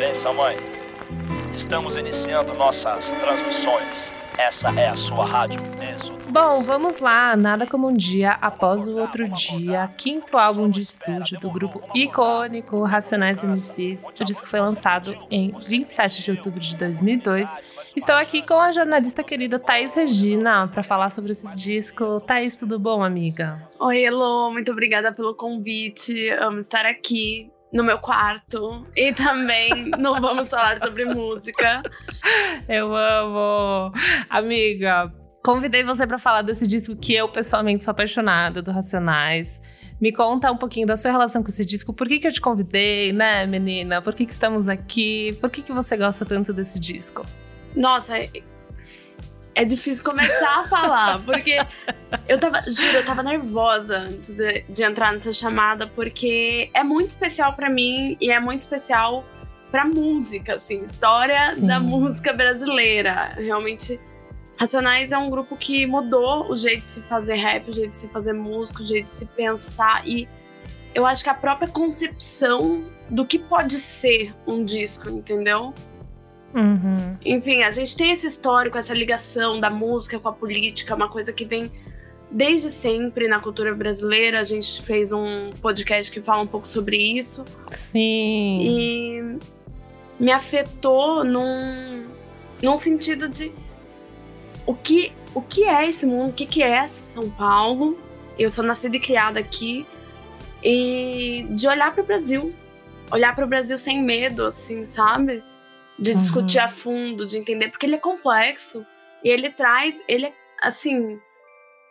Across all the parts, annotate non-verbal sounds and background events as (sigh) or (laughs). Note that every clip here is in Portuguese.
Benção, mãe. Estamos iniciando nossas transmissões. Essa é a sua rádio Êxodo. Bom, vamos lá. Nada como um dia após o outro dia. Quinto álbum de estúdio do grupo icônico Racionais MCs. O disco foi lançado em 27 de outubro de 2002. Estou aqui com a jornalista querida Thaís Regina para falar sobre esse disco. Thaís, tudo bom, amiga? Oi, Elo. Muito obrigada pelo convite. Amo estar aqui no meu quarto e também não vamos falar sobre música. Eu amo. Amiga, convidei você para falar desse disco que eu pessoalmente sou apaixonada do Racionais. Me conta um pouquinho da sua relação com esse disco. Por que, que eu te convidei, né, menina? Por que, que estamos aqui? Por que, que você gosta tanto desse disco? Nossa, é difícil começar a falar, porque eu tava, juro, eu tava nervosa antes de, de entrar nessa chamada, porque é muito especial para mim e é muito especial pra música, assim, história Sim. da música brasileira. Realmente, Racionais é um grupo que mudou o jeito de se fazer rap, o jeito de se fazer música, o jeito de se pensar e eu acho que a própria concepção do que pode ser um disco, entendeu? Uhum. Enfim, a gente tem esse histórico, essa ligação da música com a política, uma coisa que vem desde sempre na cultura brasileira. A gente fez um podcast que fala um pouco sobre isso. Sim. E me afetou num, num sentido de o que, o que é esse mundo, o que, que é São Paulo. Eu sou nascida e criada aqui. E de olhar para o Brasil. Olhar para o Brasil sem medo, assim, sabe? De discutir uhum. a fundo, de entender, porque ele é complexo e ele traz, ele é assim.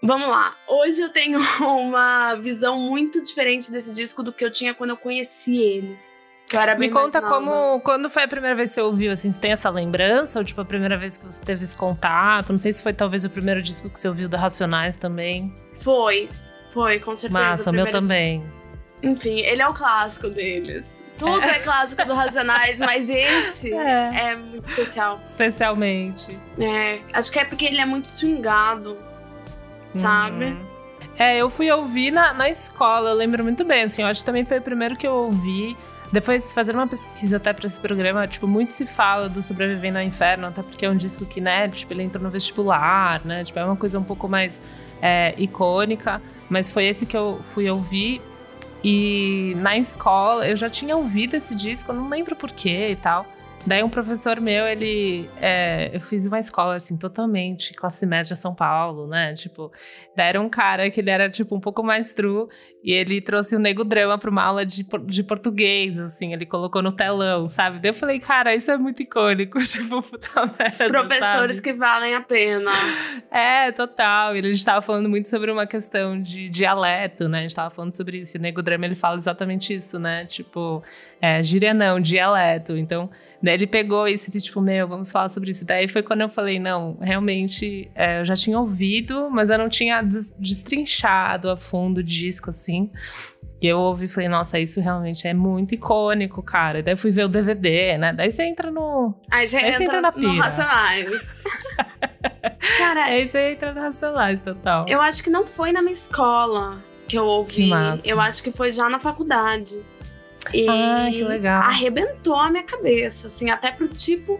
Vamos lá. Hoje eu tenho (laughs) uma visão muito diferente desse disco do que eu tinha quando eu conheci ele. Que eu era bem Me conta como. Quando foi a primeira vez que você ouviu, assim, você tem essa lembrança? Ou tipo, a primeira vez que você teve esse contato? Não sei se foi talvez o primeiro disco que você ouviu da Racionais também. Foi, foi, com certeza. Massa, o meu também. Enfim, ele é o clássico deles. Tudo é, é clássico do Racionais, mas esse (laughs) é. é. muito especial. Especialmente. É, acho que é porque ele é muito swingado, sabe? Uhum. É, eu fui ouvir na, na escola, eu lembro muito bem, assim, eu acho que também foi o primeiro que eu ouvi. Depois, fazendo uma pesquisa até pra esse programa, tipo, muito se fala do Sobrevivendo ao Inferno, até porque é um disco que, né, tipo, ele entrou no vestibular, né, tipo, é uma coisa um pouco mais é, icônica. Mas foi esse que eu fui ouvir. E na escola eu já tinha ouvido esse disco, eu não lembro porquê e tal. Daí um professor meu, ele. É, eu fiz uma escola, assim, totalmente classe média São Paulo, né? Tipo, daí era um cara que ele era, tipo, um pouco mais true. E ele trouxe o Nego Drama para uma aula de, de português, assim, ele colocou no telão, sabe? Daí eu falei, cara, isso é muito icônico, (laughs) tipo, puta merda. Professores sabe? que valem a pena. É, total. E a gente tava falando muito sobre uma questão de dialeto, né? A gente tava falando sobre isso. E o Nego Drama, ele fala exatamente isso, né? Tipo, é, gíria não, dialeto. Então, daí ele pegou isso e, tipo, meu, vamos falar sobre isso. Daí foi quando eu falei, não, realmente, é, eu já tinha ouvido, mas eu não tinha destrinchado a fundo o disco, assim. E eu ouvi e falei, nossa, isso realmente é muito icônico, cara. Daí fui ver o DVD, né? Daí você entra no. Aí você, Aí entra, entra na pira. No Racionais. (laughs) cara. Aí você entra no Racionais, total. Eu acho que não foi na minha escola que eu ouvi. Que. Eu acho que foi já na faculdade. E ah, que legal. arrebentou a minha cabeça, assim, até pro tipo.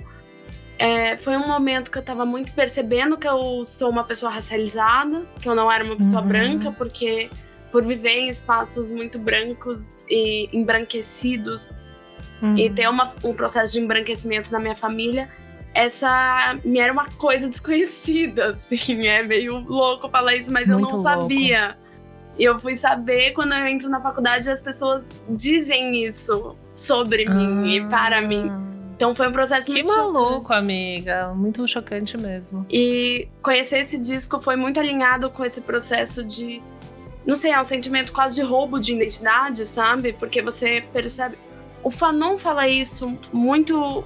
É, foi um momento que eu tava muito percebendo que eu sou uma pessoa racializada, que eu não era uma pessoa uhum. branca, porque por viver em espaços muito brancos e embranquecidos uhum. e ter uma, um processo de embranquecimento na minha família, essa me era uma coisa desconhecida, (laughs) assim, é meio louco falar isso, mas muito eu não louco. sabia. E eu fui saber quando eu entro na faculdade as pessoas dizem isso sobre ah. mim e para mim. Então foi um processo que muito maluco, chocante. amiga. Muito chocante mesmo. E conhecer esse disco foi muito alinhado com esse processo de não sei, é um sentimento quase de roubo de identidade, sabe? Porque você percebe. O Fanon fala isso muito.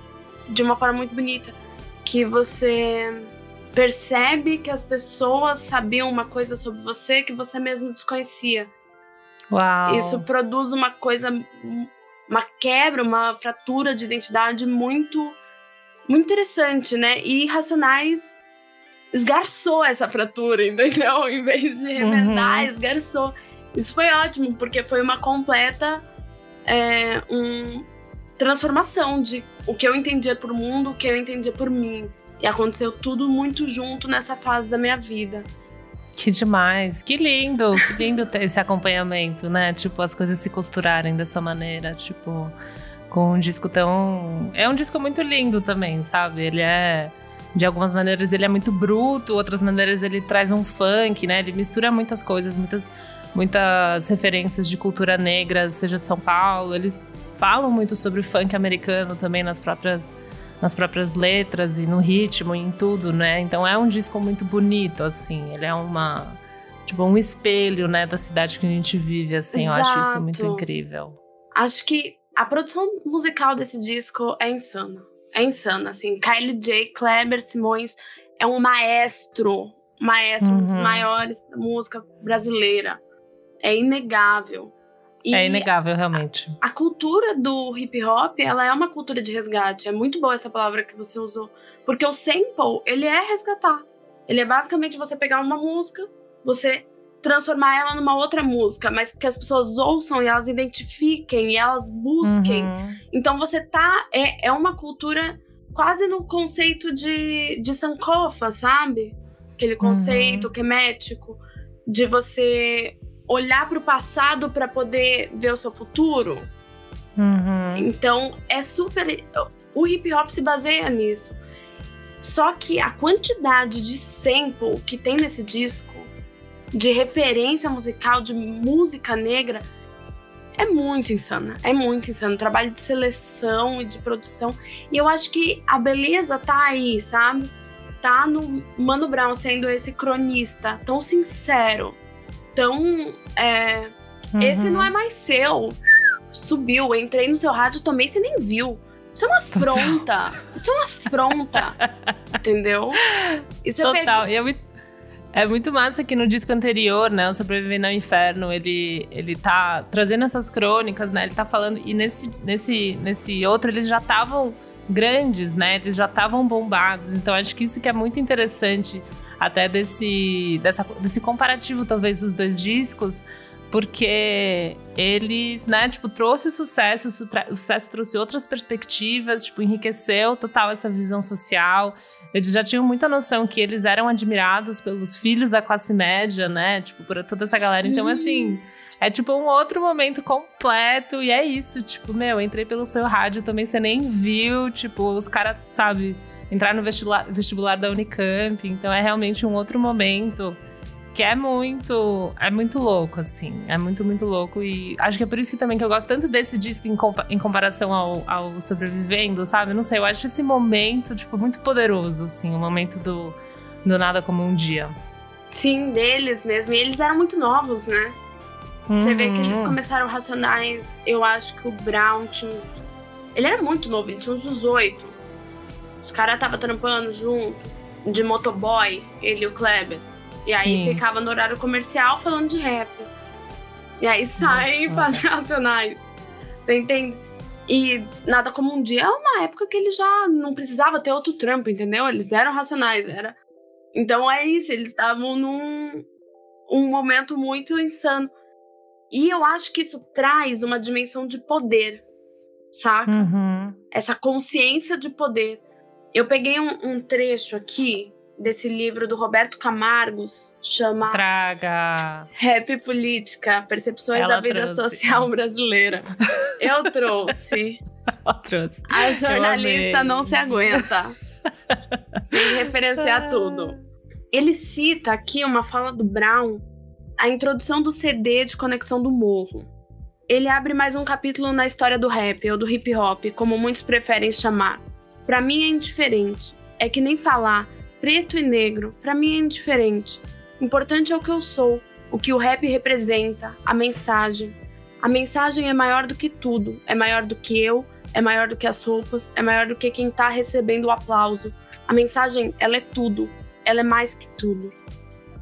de uma forma muito bonita. Que você percebe que as pessoas sabiam uma coisa sobre você que você mesmo desconhecia. Uau. Isso produz uma coisa. uma quebra, uma fratura de identidade muito. muito interessante, né? E Racionais esgarçou essa fratura, (laughs) entendeu? Em vez de remendar, uhum. esgarçou. Isso foi ótimo, porque foi uma completa. É, um, transformação de o que eu entendia por mundo, o que eu entendia por mim. E aconteceu tudo muito junto nessa fase da minha vida. Que demais, que lindo, que lindo ter esse acompanhamento, né? Tipo, as coisas se costurarem dessa maneira, tipo, com um disco tão. É um disco muito lindo também, sabe? Ele é. De algumas maneiras ele é muito bruto, outras maneiras ele traz um funk, né? Ele mistura muitas coisas, muitas, muitas referências de cultura negra, seja de São Paulo. Eles falam muito sobre o funk americano também nas próprias nas próprias letras e no ritmo e em tudo, né? Então é um disco muito bonito, assim. Ele é uma tipo um espelho, né, da cidade que a gente vive, assim. Exato. Eu acho isso muito incrível. Acho que a produção musical desse disco é insana. É insana, assim. Kylie J, Kleber Simões é um maestro, maestro, uhum. um dos maiores da música brasileira. É inegável. E é inegável, realmente. A, a, cultura do hip hop, ela é uma cultura de resgate. É muito boa essa palavra que você usou. Porque o sample, ele é resgatar. Ele é basicamente você pegar uma música, você transformar ela numa outra música, mas que as pessoas ouçam e elas identifiquem e elas busquem. Uhum. Então você tá. É, é uma cultura quase no conceito de, de Sankofa, sabe? Aquele conceito uhum. quemético de você olhar para o passado para poder ver o seu futuro. Uhum. Então é super. O hip hop se baseia nisso. Só que a quantidade de sample que tem nesse disco, de referência musical, de música negra, é muito insana. É muito insano. Trabalho de seleção e de produção. E eu acho que a beleza tá aí, sabe? Tá no Mano Brown sendo esse cronista tão sincero então, é, uhum. esse não é mais seu. Subiu, entrei no seu rádio também, você nem viu. Isso é uma afronta. Isso é uma afronta. entendeu? Isso é Total. É, muito, é muito massa que no disco anterior, né? O Sobrevivendo ao Inferno, ele, ele tá trazendo essas crônicas, né? Ele tá falando. E nesse, nesse, nesse outro, eles já estavam grandes, né? Eles já estavam bombados. Então acho que isso que é muito interessante até desse, dessa, desse comparativo, talvez, dos dois discos, porque eles, né, tipo, trouxe sucesso, o sucesso trouxe outras perspectivas, tipo, enriqueceu total essa visão social. Eles já tinham muita noção que eles eram admirados pelos filhos da classe média, né, tipo, por toda essa galera. Então, assim, é tipo um outro momento completo e é isso, tipo, meu, entrei pelo seu rádio também, você nem viu, tipo, os caras, sabe entrar no vestibular, vestibular da Unicamp. Então é realmente um outro momento que é muito é muito louco assim é muito muito louco. E acho que é por isso que também que eu gosto tanto desse disco em, compa em comparação ao, ao sobrevivendo sabe? Não sei eu acho esse momento tipo muito poderoso assim o momento do do nada como um dia. Sim deles mesmo. E eles eram muito novos né? Você vê que eles uhum. começaram racionais eu acho que o Brown tinha ele era muito novo ele tinha uns 18 os caras estavam trampando junto, de motoboy, ele e o Kleber. E Sim. aí ficava no horário comercial falando de rap. E aí saem e fazem (laughs) racionais. Você entende? E Nada Como Um Dia é uma época que ele já não precisava ter outro trampo, entendeu? Eles eram racionais, era. Então é isso, eles estavam num um momento muito insano. E eu acho que isso traz uma dimensão de poder, saca? Uhum. Essa consciência de poder. Eu peguei um, um, trecho aqui desse livro do Roberto Camargos, chama Traga Rap Política, Percepções Ela da Vida trouxe. Social Brasileira. Eu trouxe. (laughs) Ela trouxe. A jornalista não se aguenta. Tem que referenciar tudo. Ele cita aqui uma fala do Brown, a introdução do CD de Conexão do Morro. Ele abre mais um capítulo na história do rap, ou do hip hop, como muitos preferem chamar. Para mim é indiferente. É que nem falar preto e negro, para mim é indiferente. Importante é o que eu sou, o que o rap representa, a mensagem. A mensagem é maior do que tudo, é maior do que eu, é maior do que as roupas, é maior do que quem tá recebendo o aplauso. A mensagem, ela é tudo, ela é mais que tudo.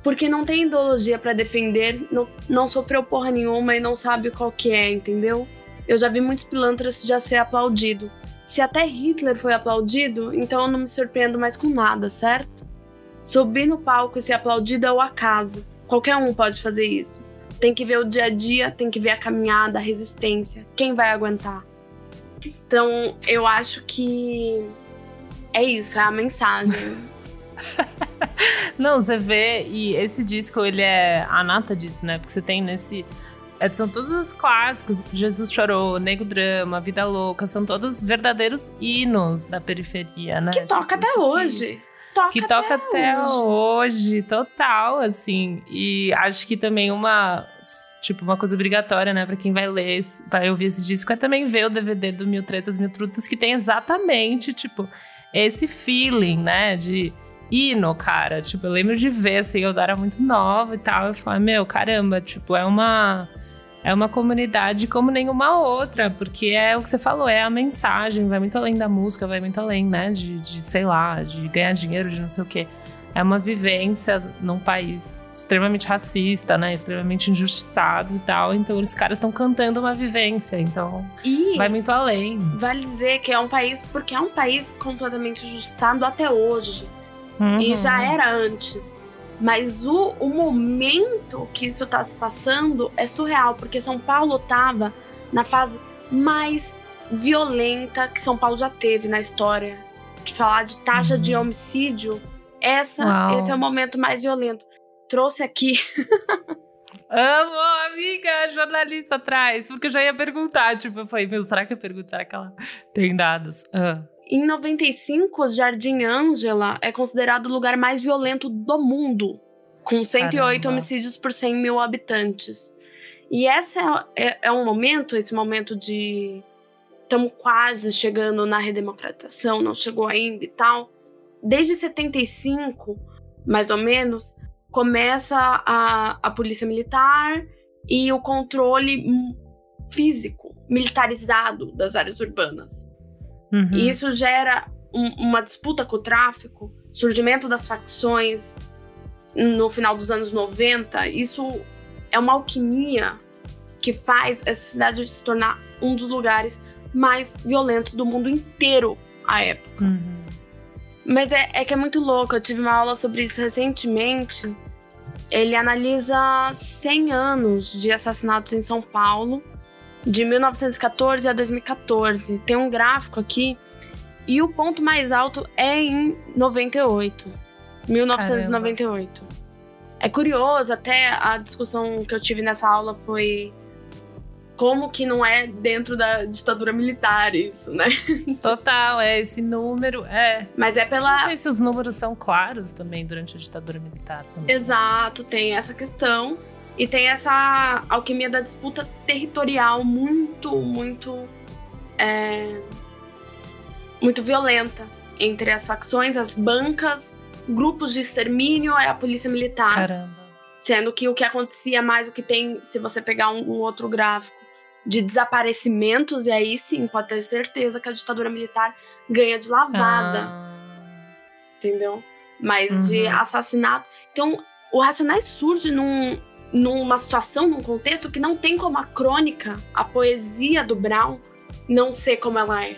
Porque não tem ideologia para defender, não, não sofreu porra nenhuma e não sabe qual que é, entendeu? Eu já vi muitos pilantras já ser aplaudido, se até Hitler foi aplaudido, então eu não me surpreendo mais com nada, certo? Subir no palco e ser aplaudido é o acaso. Qualquer um pode fazer isso. Tem que ver o dia a dia, tem que ver a caminhada, a resistência. Quem vai aguentar? Então, eu acho que é isso, é a mensagem. (laughs) (laughs) Não, você vê, e esse disco, ele é a nata disso, né? Porque você tem nesse. É, São todos os clássicos. Jesus Chorou, Nego Drama, Vida Louca, são todos verdadeiros hinos da periferia, né? Que toca até isso que- hoje. Que toca até hoje, total, assim. E acho que também uma, tipo, uma coisa obrigatória, né, pra quem vai ler, vai ouvir esse disco, é também ver o DVD do Mil Tretas, Mil Trutas, que tem exatamente, tipo, esse feeling, né, de hino, cara. Tipo, eu lembro de ver, assim, eu era muito nova e tal, eu falava, meu, caramba, tipo, é uma... É uma comunidade como nenhuma outra, porque é o que você falou, é a mensagem, vai muito além da música, vai muito além, né, de, de sei lá, de ganhar dinheiro, de não sei o quê. É uma vivência num país extremamente racista, né, extremamente injustiçado e tal, então os caras estão cantando uma vivência, então E vai muito além. vale dizer que é um país, porque é um país completamente ajustado até hoje. E Uhum. já era antes. Mas o, o momento que isso tá se passando é surreal, porque São Paulo tava na fase mais violenta que São Paulo já teve na história. De falar de taxa de homicídio, essa, Uau. esse é o momento mais violento. Trouxe aqui (laughs) Amo, amiga, jornalista atrás, porque eu já ia perguntar, tipo, eu falei, meu, será que eu pergunto, será que ela tem dados? Ah. Em 95, o Jardim Ângela é considerado o lugar mais violento do mundo, com 108 Caramba. homicídios por 100 mil habitantes. E esse é, é- é um momento, esse momento de. Estamos quase chegando na redemocratização, não chegou ainda e tal. Desde 75, mais ou menos, começa a, a polícia militar e o controle físico, militarizado das áreas urbanas. Uhum. E isso gera um- uma disputa com o tráfico, surgimento das facções no final dos anos 90. Isso é uma alquimia que faz essa cidade se tornar um dos lugares mais violentos do mundo inteiro à época. Uhum. Mas é, é que é muito louco. Eu tive uma aula sobre isso recentemente. Ele analisa 100 anos de assassinatos em São Paulo, de 1914 a 2014. Tem um gráfico aqui. E o ponto mais alto é em 98. 1998. É curioso, até a discussão que eu tive nessa aula foi como que não é dentro da ditadura militar isso, né? (laughs) Total, é esse número, é. Mas é Não pela, sei se os números são claros também durante a ditadura militar. Também. Exato, tem essa questão. E tem essa alquimia da disputa territorial muito, muito. é, muito violenta entre as facções, as bancas, grupos de extermínio e a polícia militar. Caramba. Sendo que o que acontecia mais, o que tem, se você pegar um, um outro gráfico de desaparecimentos, e aí sim pode ter certeza que a ditadura militar ganha de lavada Ah. entendeu? Mas de Uhum. assassinato. Então, o Racionais surge num, numa situação, num contexto que não tem como a crônica, a poesia do Brown, não ser como ela é.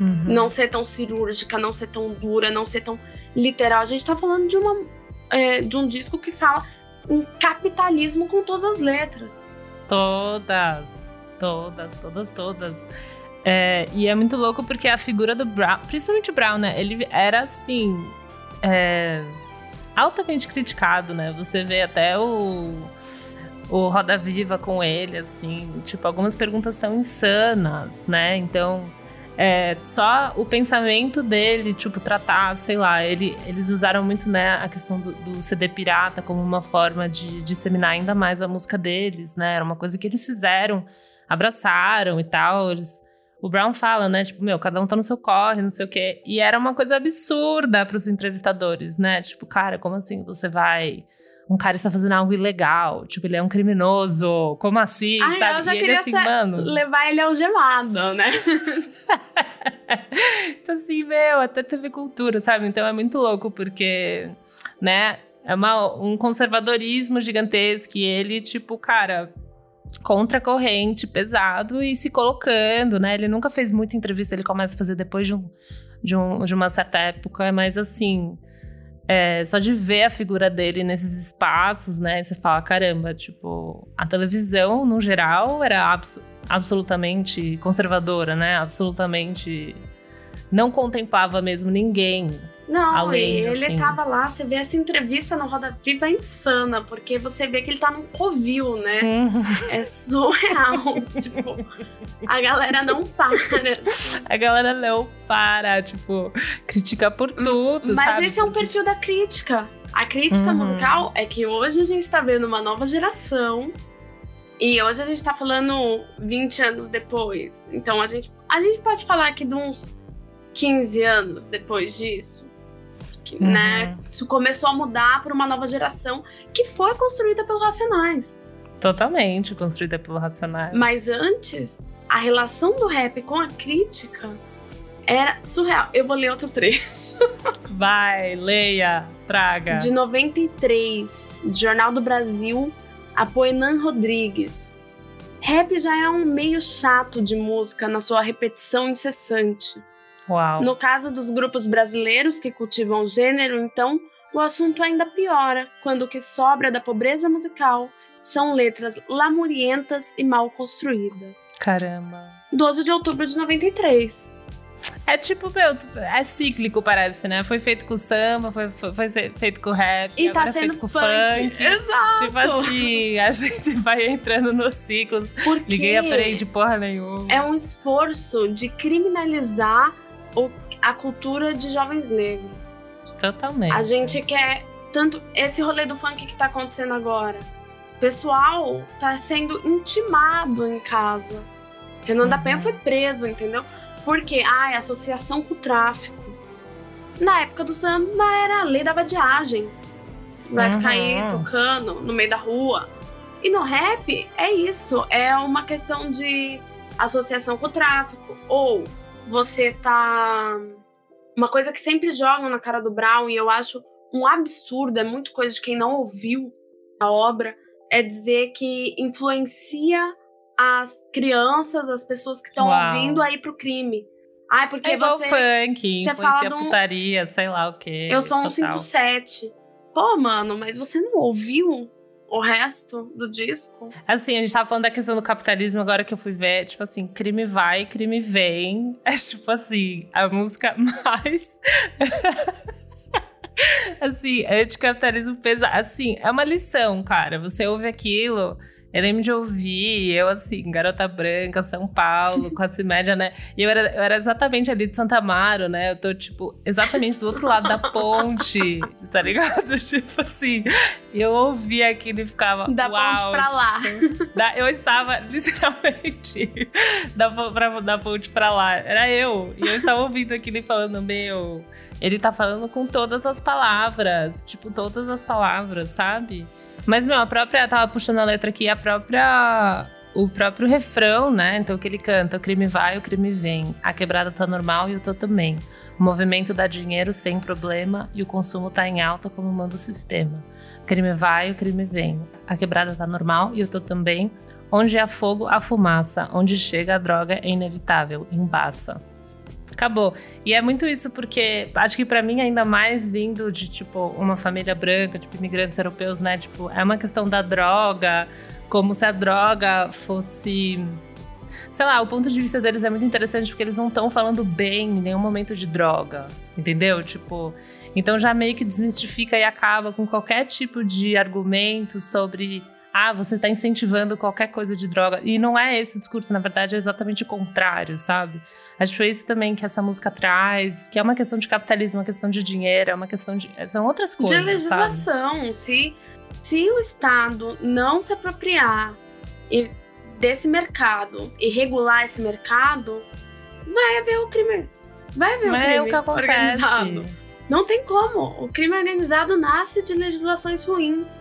Uhum. Não ser tão cirúrgica, não ser tão dura, não ser tão literal. A gente tá falando de, uma, é, de um disco que fala um capitalismo com todas as letras. Todas, todas, todas, todas. É, e é muito louco porque a figura do Brown, principalmente o Brown, né? Ele era assim. é, altamente criticado, né? Você vê até o. O Roda Viva com ele, assim. Tipo, algumas perguntas são insanas, né? Então. É, só o pensamento dele, tipo, tratar, sei lá, ele, eles usaram muito, né, a questão do, do CD pirata como uma forma de disseminar ainda mais a música deles, né? Era uma coisa que eles fizeram, abraçaram e tal. Eles, o Brown fala, né, tipo, meu, cada um tá no seu corre, não sei o quê. E era uma coisa absurda pros entrevistadores, né? Tipo, cara, como assim você vai. Um cara está fazendo algo ilegal, tipo, ele é um criminoso, como assim? Ai, sabe? eu já e ele queria assim, ser- mano. Levar ele algemado, né? então, (laughs) assim, meu, até TV Cultura, sabe? Então é muito louco, porque, né, é uma, um conservadorismo gigantesco e ele, tipo, cara, contra a corrente, pesado e se colocando, né? Ele nunca fez muita entrevista, ele começa a fazer depois de, um, de, um, de uma certa época, mas assim. é, só de ver a figura dele nesses espaços, né? Você fala, caramba, tipo, a televisão, no geral, era absurdo. absolutamente conservadora, né? Absolutamente não contemplava mesmo ninguém. Não, além, ele assim. tava lá, você vê essa entrevista no Roda Viva é insana, porque você vê que ele tá num covil, né? Uhum. É surreal. (laughs) tipo, a galera não para. A galera não para, tipo, critica por tudo, Mas sabe? esse é um perfil da crítica. A crítica Uhum. musical é que hoje a gente tá vendo uma nova geração. E hoje a gente tá falando 20 anos depois. Então a gente, a gente pode falar que de uns 15 anos depois disso. Uhum. né, isso começou a mudar para uma nova geração que foi construída pelos Racionais. Totalmente construída pelo Racionais. Mas antes, a relação do rap com a crítica era surreal. Eu vou ler outro trecho. Vai, leia, traga. De 93, Jornal do Brasil, a Poenan Rodrigues. Rap já é um meio chato de música na sua repetição incessante. Uau. No caso dos grupos brasileiros que cultivam o gênero, então, o assunto ainda piora quando o que sobra da pobreza musical são letras lamurientas e mal construídas. Caramba. 12 de outubro de 93. É tipo, meu, é cíclico, parece, né? Foi feito com samba, foi, foi, foi feito com rap, E tá é sendo feito com funk. funk. Exato. Tipo assim, a (laughs) gente vai entrando nos ciclos. Porque Ninguém aprende porra nenhuma. é um esforço de criminalizar o- a cultura de jovens negros. Totalmente. A gente quer tanto esse rolê do funk que tá acontecendo agora. O pessoal tá sendo intimado em casa. Renan da Uhum. Penha foi preso, entendeu? Porque, ai, associação com o tráfico. Na época do samba era a lei da vadiagem. Vai ficar aí Uhum. tocando no meio da rua. E no rap é isso, é uma questão de associação com o tráfico. Ou você tá. Uma coisa que sempre jogam na cara do Brown, e eu acho um absurdo, é muito coisa de quem não ouviu a obra, é dizer que influencia as crianças, as pessoas que estão ouvindo a ir pro crime. Ai, porque é igual você. funk, você influencia um- putaria, sei lá o quê. Eu sou um total. 57. Pô, mano, mas você não ouviu o resto do disco? Assim, a gente tava falando da questão do capitalismo agora que eu fui ver, tipo assim, crime vai, crime vem. (laughs) É tipo assim, a música (laughs) mais. (laughs) assim, anticapitalismo pesado. Assim, é uma lição, cara. Você ouve aquilo. Eu lembro de ouvir, eu assim, garota branca, São Paulo, (laughs) classe média, né? E eu era, eu era exatamente ali de Santa Amaro, né? Eu tô, tipo, exatamente do outro lado da ponte, (laughs) tá ligado? (laughs) Tipo assim, e eu ouvia aquilo e ficava. Da uau, ponte pra lá. da- eu estava literalmente da, pra- da ponte pra lá. Era eu. E eu estava ouvindo aquilo e falando, meu. Ele tá falando com todas as palavras. Tipo, todas as palavras, sabe? Mas, meu, a própria. Tava puxando a letra aqui, a própria. O próprio refrão, né? Então, que ele canta: o crime vai, o crime vem. A quebrada tá normal e eu tô também. O movimento dá dinheiro sem problema e o consumo tá em alta como manda o sistema. O crime vai, o crime vem. A quebrada tá normal e eu tô também. Onde há fogo, há fumaça. Onde chega a droga é inevitável, embaça. Acabou. E é muito isso porque acho que pra mim ainda mais vindo de tipo uma família branca, tipo imigrantes europeus, né? Tipo, é uma questão da droga, como se a droga fosse sei lá, o ponto de vista deles é muito interessante porque eles não estão falando bem em nenhum momento de droga, entendeu? Tipo, então já meio que desmistifica e acaba com qualquer tipo de argumento sobre ah, você tá incentivando qualquer coisa de droga. E não é esse o discurso, na verdade é exatamente o contrário, sabe? Acho que foi isso também que essa música traz, que é uma questão de capitalismo, uma questão de dinheiro, é uma questão de. São outras coisas. de sabe? legislação. Se, se o Estado não se apropriar desse mercado e regular esse mercado, vai haver o crime. Vai haver o Mas crime é o que acontece. organizado. Não tem como. O crime organizado nasce de legislações ruins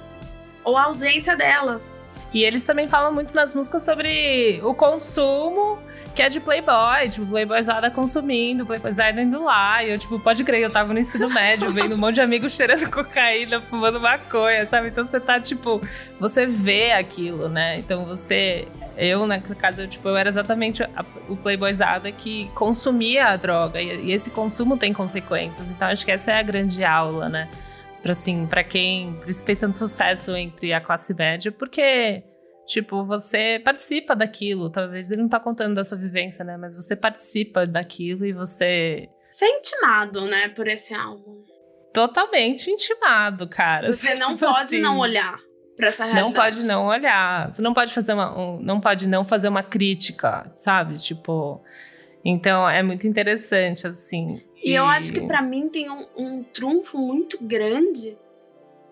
ou a ausência delas. E eles também falam muito nas músicas sobre o consumo que é de playboy, tipo, playboyzada consumindo, playboyzada indo lá. E eu, tipo, pode crer, eu tava no ensino (laughs) médio, vendo um monte de amigos cheirando (laughs) cocaína, fumando maconha, sabe? Então você tá, tipo, você vê aquilo, né? Então você. Eu, na caso, eu, tipo, eu era exatamente a- o playboyzada que consumia a droga. E, e esse consumo tem consequências. Então acho que essa é a grande aula, né? Pra, assim, pra quem. Fez tanto sucesso entre a classe média, porque Tipo, você participa daquilo. Talvez ele não tá contando da sua vivência, né? Mas você participa daquilo e você. Você é intimado, né, por esse álbum. Totalmente intimado, cara. Você não tipo pode assim, não olhar para essa realidade. Não pode não olhar. Você não pode fazer uma. Um, não pode não fazer uma crítica, sabe? Tipo. Então é muito interessante, assim. E, e... eu acho que para mim tem um, um trunfo muito grande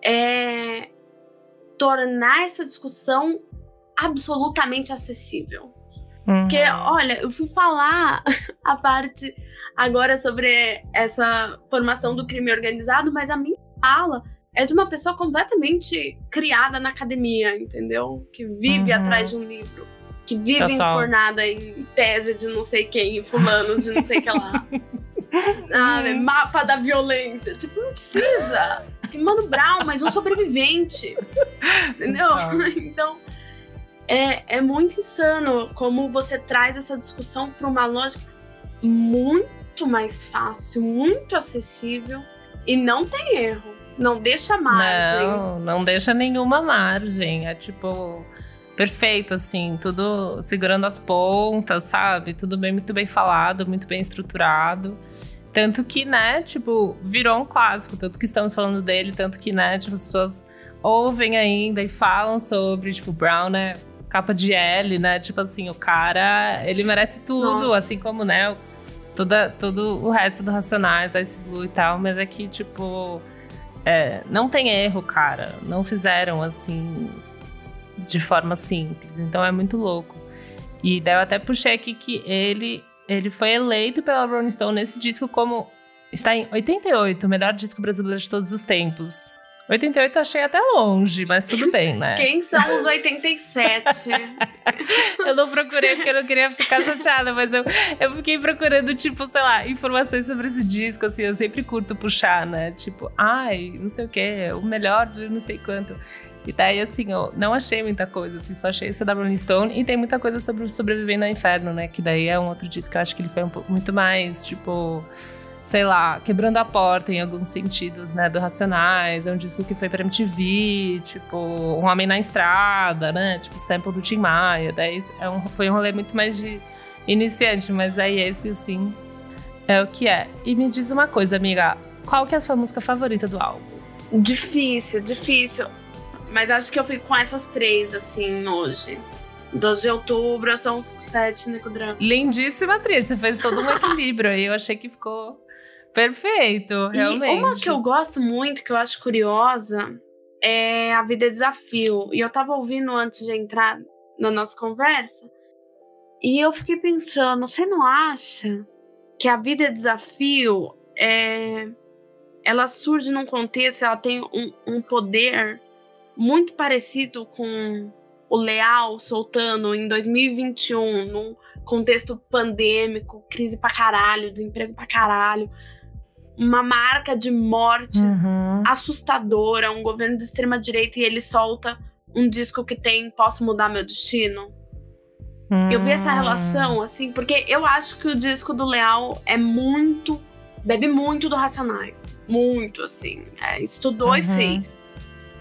é tornar essa discussão absolutamente acessível. Uhum. Porque, olha, eu fui falar (laughs) a parte agora sobre essa formação do crime organizado, mas a minha fala é de uma pessoa completamente criada na academia, entendeu? Que vive uhum. atrás de um livro. Que vive Total. enfornada em tese de não sei quem, fulano de não sei que lá. (laughs) Uhum. Mapa da violência. Tipo, não precisa. Mano Brown, mas um sobrevivente. Entendeu? (laughs) Então, é, é muito insano como você traz essa discussão para uma lógica muito mais fácil, muito acessível e não tem erro. Não deixa margem. Não, não deixa nenhuma margem. É tipo perfeito, assim, tudo segurando as pontas, sabe? Tudo bem, muito bem falado, muito bem estruturado. Tanto que, né, tipo, virou um clássico, tanto que estamos falando dele, tanto que, né, tipo, as pessoas ouvem ainda e falam sobre, tipo, Brown, né, capa de L, né, tipo assim, o cara, ele merece tudo, Nossa. assim como, né, toda, todo o resto do Racionais, Ice Blue e tal, mas é que, tipo, é, não tem erro, cara, não fizeram, assim, de forma simples, então é muito louco. E daí eu até puxei aqui que ele ele foi eleito pela Rolling Stone nesse disco como. Está em 88, o melhor disco brasileiro de todos os tempos. 88 eu achei até longe, mas tudo bem, né? Quem são os 87? (laughs) eu não procurei porque eu não queria ficar chateada, mas eu, eu fiquei procurando, tipo, sei lá, informações sobre esse disco, assim, eu sempre curto puxar, né? Tipo, ai, não sei o quê, o melhor de não sei quanto. E daí, assim, eu não achei muita coisa, assim, só achei esse da Rolling Stone. E tem muita coisa sobre Sobrevivendo ao Inferno, né? Que daí é um outro disco que eu acho que ele foi um pouco, muito mais, tipo sei lá, quebrando a porta em alguns sentidos, né, do Racionais. É um disco que foi pra MTV, tipo, Um Homem na Estrada, né, tipo, sample do Tim Maia. Daí é um, foi um rolê muito mais de iniciante, mas aí esse, assim, é o que é. E me diz uma coisa, amiga, qual que é a sua música favorita do álbum? Difícil, difícil. Mas acho que eu fico com essas três, assim, hoje. 12 de outubro, eu sou um sucesso, Nico Drama. Lindíssima trilha, você fez todo um equilíbrio aí, eu achei que ficou perfeito, realmente. E uma que eu gosto muito, que eu acho curiosa, é A Vida é Desafio. E eu tava ouvindo antes de entrar na nossa conversa, e eu fiquei pensando, você não acha que a vida é desafio é, ela surge num contexto, ela tem um, um poder muito parecido com o Leal soltando em 2021, num contexto pandêmico, crise pra caralho, desemprego pra caralho, uma marca de mortes uhum. assustadora, um governo de extrema direita e ele solta um disco que tem Posso Mudar Meu Destino. Uhum. Eu vi essa relação, assim, porque eu acho que o disco do Leal é muito. bebe muito do Racionais. Muito, assim. É, estudou uhum. e fez.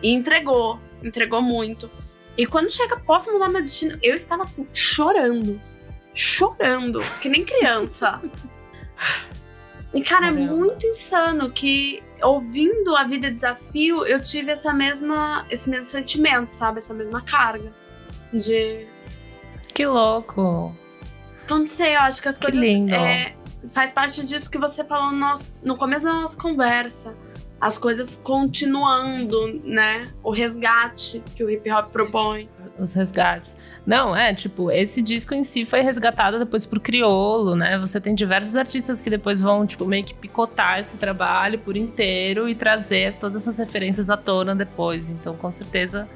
E entregou. Entregou muito. E quando chega, posso mudar meu destino? Eu estava assim, chorando. Chorando. Que nem criança. E, cara, é Caramba. é muito insano que ouvindo a vida desafio, eu tive essa mesma, esse mesmo sentimento, sabe? Essa mesma carga de. Que louco! Então, não sei, eu acho que as que coisas. Lindo. É, faz parte disso que você falou no, nosso, no começo da nossa conversa as coisas continuando, né? O resgate que o hip hop propõe. Os resgates. Não, é, tipo, esse disco em si foi resgatado depois pro criolo, né? Você tem diversos artistas que depois vão, tipo, meio que picotar esse trabalho por inteiro e trazer todas essas referências à tona depois. Então, com certeza.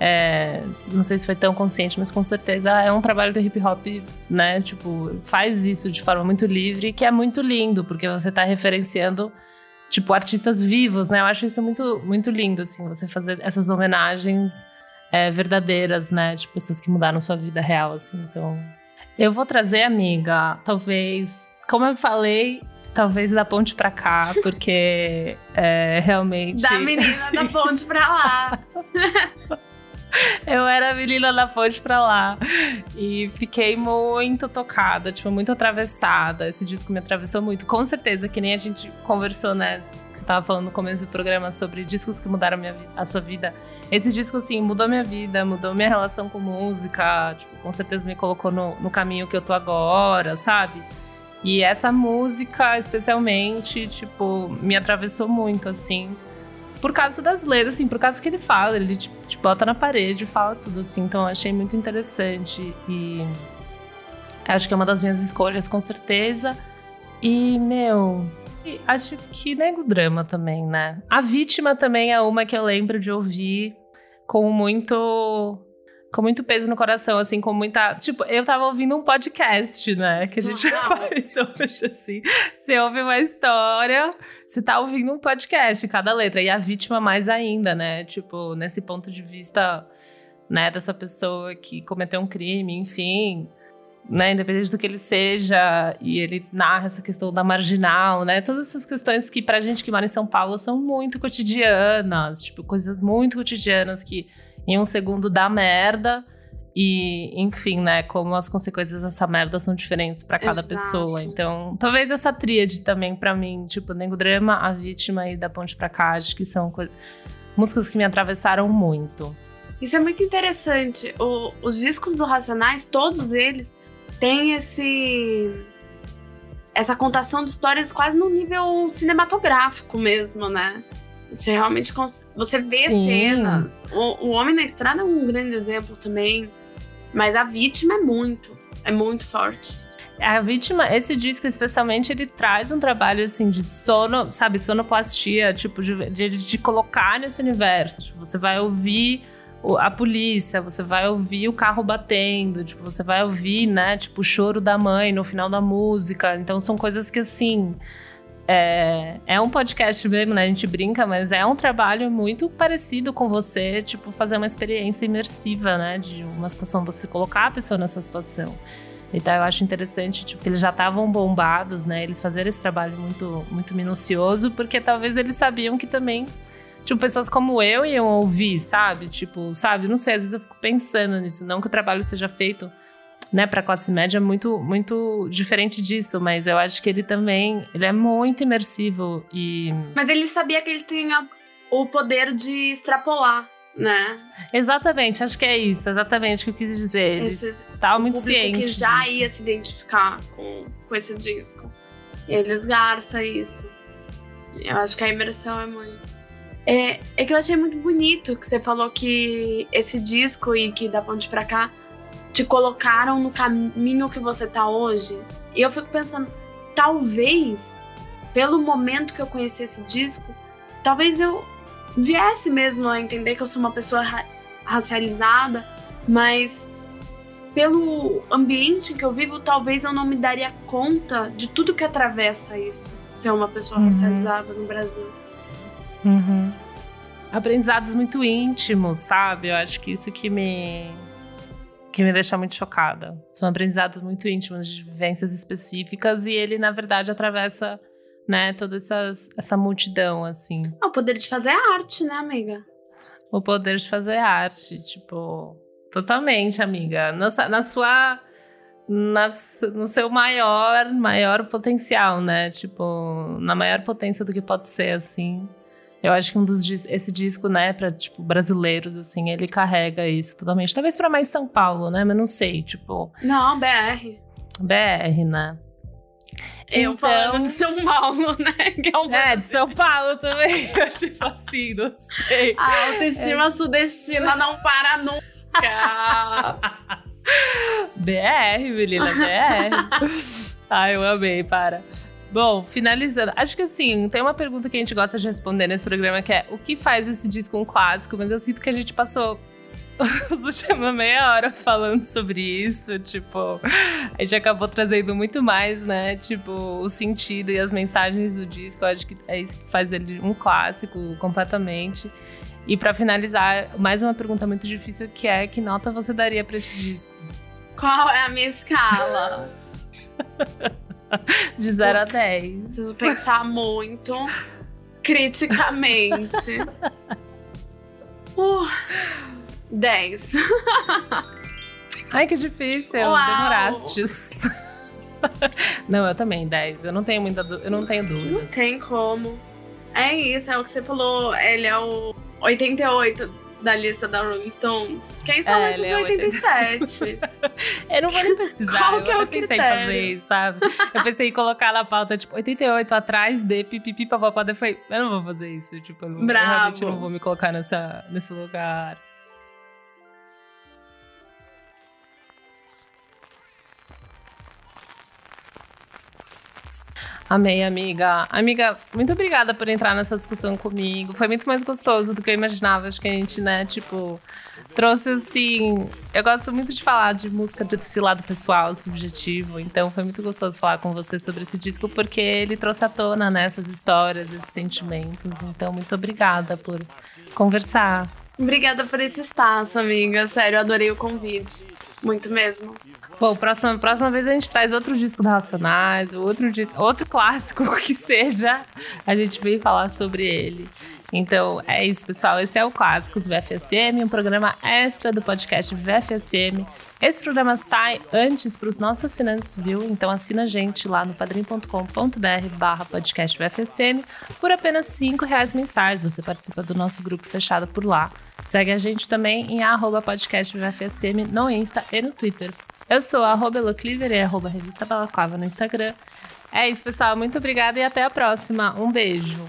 É, não sei se foi tão consciente, mas com certeza é um trabalho do hip hop, né? Tipo, faz isso de forma muito livre, que é muito lindo, porque você tá referenciando tipo, artistas vivos, né? Eu acho isso muito, muito lindo, assim, você fazer essas homenagens é, verdadeiras, né? De pessoas que mudaram sua vida real, assim. Então, eu vou trazer, amiga, talvez, como eu falei, talvez da ponte pra cá, (laughs) porque é, realmente. Da menina assim, da (laughs) ponte pra lá. (laughs) (laughs) Eu era a menina da ponte pra lá. E fiquei muito tocada, tipo, muito atravessada. Esse disco me atravessou muito. Com certeza, que nem a gente conversou, né? Que você tava falando no começo do programa sobre discos que mudaram a, minha, a sua vida. Esse disco, assim, mudou minha vida, mudou minha relação com música. Tipo, com certeza me colocou no, no caminho que eu tô agora, sabe? E essa música, especialmente, tipo, me atravessou muito, assim por causa das letras, assim, por causa que ele fala, ele te, te bota na parede, fala tudo, assim, então eu achei muito interessante e acho que é uma das minhas escolhas, com certeza. E, meu, acho que nego drama também, né? A vítima também é uma que eu lembro de ouvir com muito com muito peso no coração, assim, com muita. Tipo, eu tava ouvindo um podcast, né? Que a gente (laughs) faz hoje, assim. Você ouve uma história, você tá ouvindo um podcast, cada letra. E a vítima mais ainda, né? Tipo, nesse ponto de vista, né, dessa pessoa que cometeu um crime, enfim. Né, independente do que ele seja, e ele narra essa questão da marginal, né? Todas essas questões que pra gente que mora em São Paulo são muito cotidianas, tipo, coisas muito cotidianas que em um segundo dá merda. E, enfim, né, como as consequências dessa merda são diferentes para cada Exato. pessoa. Então, talvez essa tríade também para mim, tipo, Nego Drama, A Vítima e Da Ponte pra Cá, acho que são coisas, músicas que me atravessaram muito. Isso é muito interessante. O, os discos do Racionais, todos eles, têm esse essa contação de histórias quase no nível cinematográfico mesmo, né? Você realmente você vê Sim. cenas. O, o Homem na Estrada é um grande exemplo também. Mas a vítima é muito, é muito forte. A vítima, esse disco especialmente, ele traz um trabalho assim de sono, sabe, de sonoplastia, tipo, de, de, de colocar nesse universo. Tipo, você vai ouvir a polícia, você vai ouvir o carro batendo, tipo, você vai ouvir, né, tipo, o choro da mãe no final da música. Então são coisas que assim é, é um podcast mesmo, né? A gente brinca, mas é um trabalho muito parecido com você, tipo, fazer uma experiência imersiva, né? De uma situação, você colocar a pessoa nessa situação. Então eu acho interessante, tipo, que eles já estavam bombados, né? Eles fazerem esse trabalho muito, muito minucioso, porque talvez eles sabiam que também, tipo, pessoas como eu iam ouvir, sabe? Tipo, sabe? Não sei, às vezes eu fico pensando nisso. Não que o trabalho seja feito né, para classe média muito muito diferente disso, mas eu acho que ele também, ele é muito imersivo e Mas ele sabia que ele tinha o poder de extrapolar, né? Exatamente, acho que é isso, exatamente o que eu quis dizer. Ele esse, tava muito ciente. que já disso. ia se identificar com, com esse disco. E ele esgarça isso. Eu acho que a imersão é muito é, é que eu achei muito bonito que você falou que esse disco e que da ponte pra cá te colocaram no caminho que você tá hoje. E eu fico pensando, talvez, pelo momento que eu conheci esse disco, talvez eu viesse mesmo a entender que eu sou uma pessoa ra racializada, mas pelo ambiente que eu vivo, talvez eu não me daria conta de tudo que atravessa isso, ser uma pessoa uhum. racializada no Brasil. Uhum. Aprendizados muito íntimos, sabe? Eu acho que isso que me que me deixa muito chocada. São aprendizados muito íntimos de vivências específicas e ele, na verdade, atravessa, né, toda essa, essa multidão, assim. É o poder de fazer arte, né, amiga? O poder de fazer arte, tipo, totalmente, amiga. Na, na sua. Na, no seu maior, maior potencial, né? Tipo, na maior potência do que pode ser, assim. Eu acho que um dos esse disco, né, para tipo brasileiros assim, ele carrega isso totalmente. Talvez para mais São Paulo, né, mas não sei, tipo. Não, BR. BR, né? Eu então... falando de São Paulo, (laughs) né? Que é, um... é, de São Paulo também. (laughs) Eu tipo assim, não sei. A autoestima é. sudestina não para nunca. (laughs) BR, menina, BR. Ai, eu amei, para. Bom, finalizando. Acho que assim, tem uma pergunta que a gente gosta de responder nesse programa que é o que faz esse disco um clássico? Mas eu sinto que a gente passou (laughs) os últimos meia hora falando sobre isso, tipo, a gente acabou trazendo muito mais, né? Tipo, o sentido e as mensagens do disco. Eu acho que é isso que faz ele um clássico completamente. E para finalizar, mais uma pergunta muito difícil que é que nota você daria para esse disco? Qual é a minha escala? (laughs) (laughs) De 0 a 10. Preciso pensar muito criticamente. (laughs) uh, 10. (laughs) Ai, que difícil. Uau. Demorastes. não, eu também, 10. Eu não tenho muita eu não tenho Não dúvidas. tem como. É isso, é o que você falou. Ele é o 88 da lista da Rolling Stones. Quem são É, esses é o 87? (laughs) Eu não vou nem pesquisar. Qual eu que é o pensei em critério? fazer isso, sabe? Eu pensei em colocar na pauta, tipo, 88 atrás de pipipi papapá. Daí eu falei, eu não vou fazer isso. Tipo, eu, não- eu realmente não vou me colocar nessa, nesse lugar. Amei, amiga. Amiga, muito obrigada por entrar nessa discussão comigo. Foi muito mais gostoso do que eu imaginava. Acho que a gente, né, tipo, trouxe assim. Eu gosto muito de falar de música desse lado pessoal, subjetivo. Então foi muito gostoso falar com você sobre esse disco, porque ele trouxe à tona, né, essas histórias, esses sentimentos. Então, muito obrigada por conversar. Obrigada por esse espaço, amiga. Sério, adorei o convite. Muito mesmo. Bom, próxima, próxima vez a gente traz outro disco da Racionais, outro disco, outro clássico (laughs) que seja, a gente vem falar sobre ele. Então é isso, pessoal. Esse é o Clássicos VFSM, um programa extra do podcast VFSM. Esse programa sai antes para os nossos assinantes, viu? Então assina a gente lá no padrim.com.br barra podcast VFSM por apenas cinco reais mensais. Você participa do nosso grupo fechado por lá. Segue a gente também em arroba podcast VFSM no Insta e no Twitter. Eu sou arroba Elocliver e arroba Revista Balaclava no Instagram. É isso, pessoal. Muito obrigada e até a próxima. Um beijo.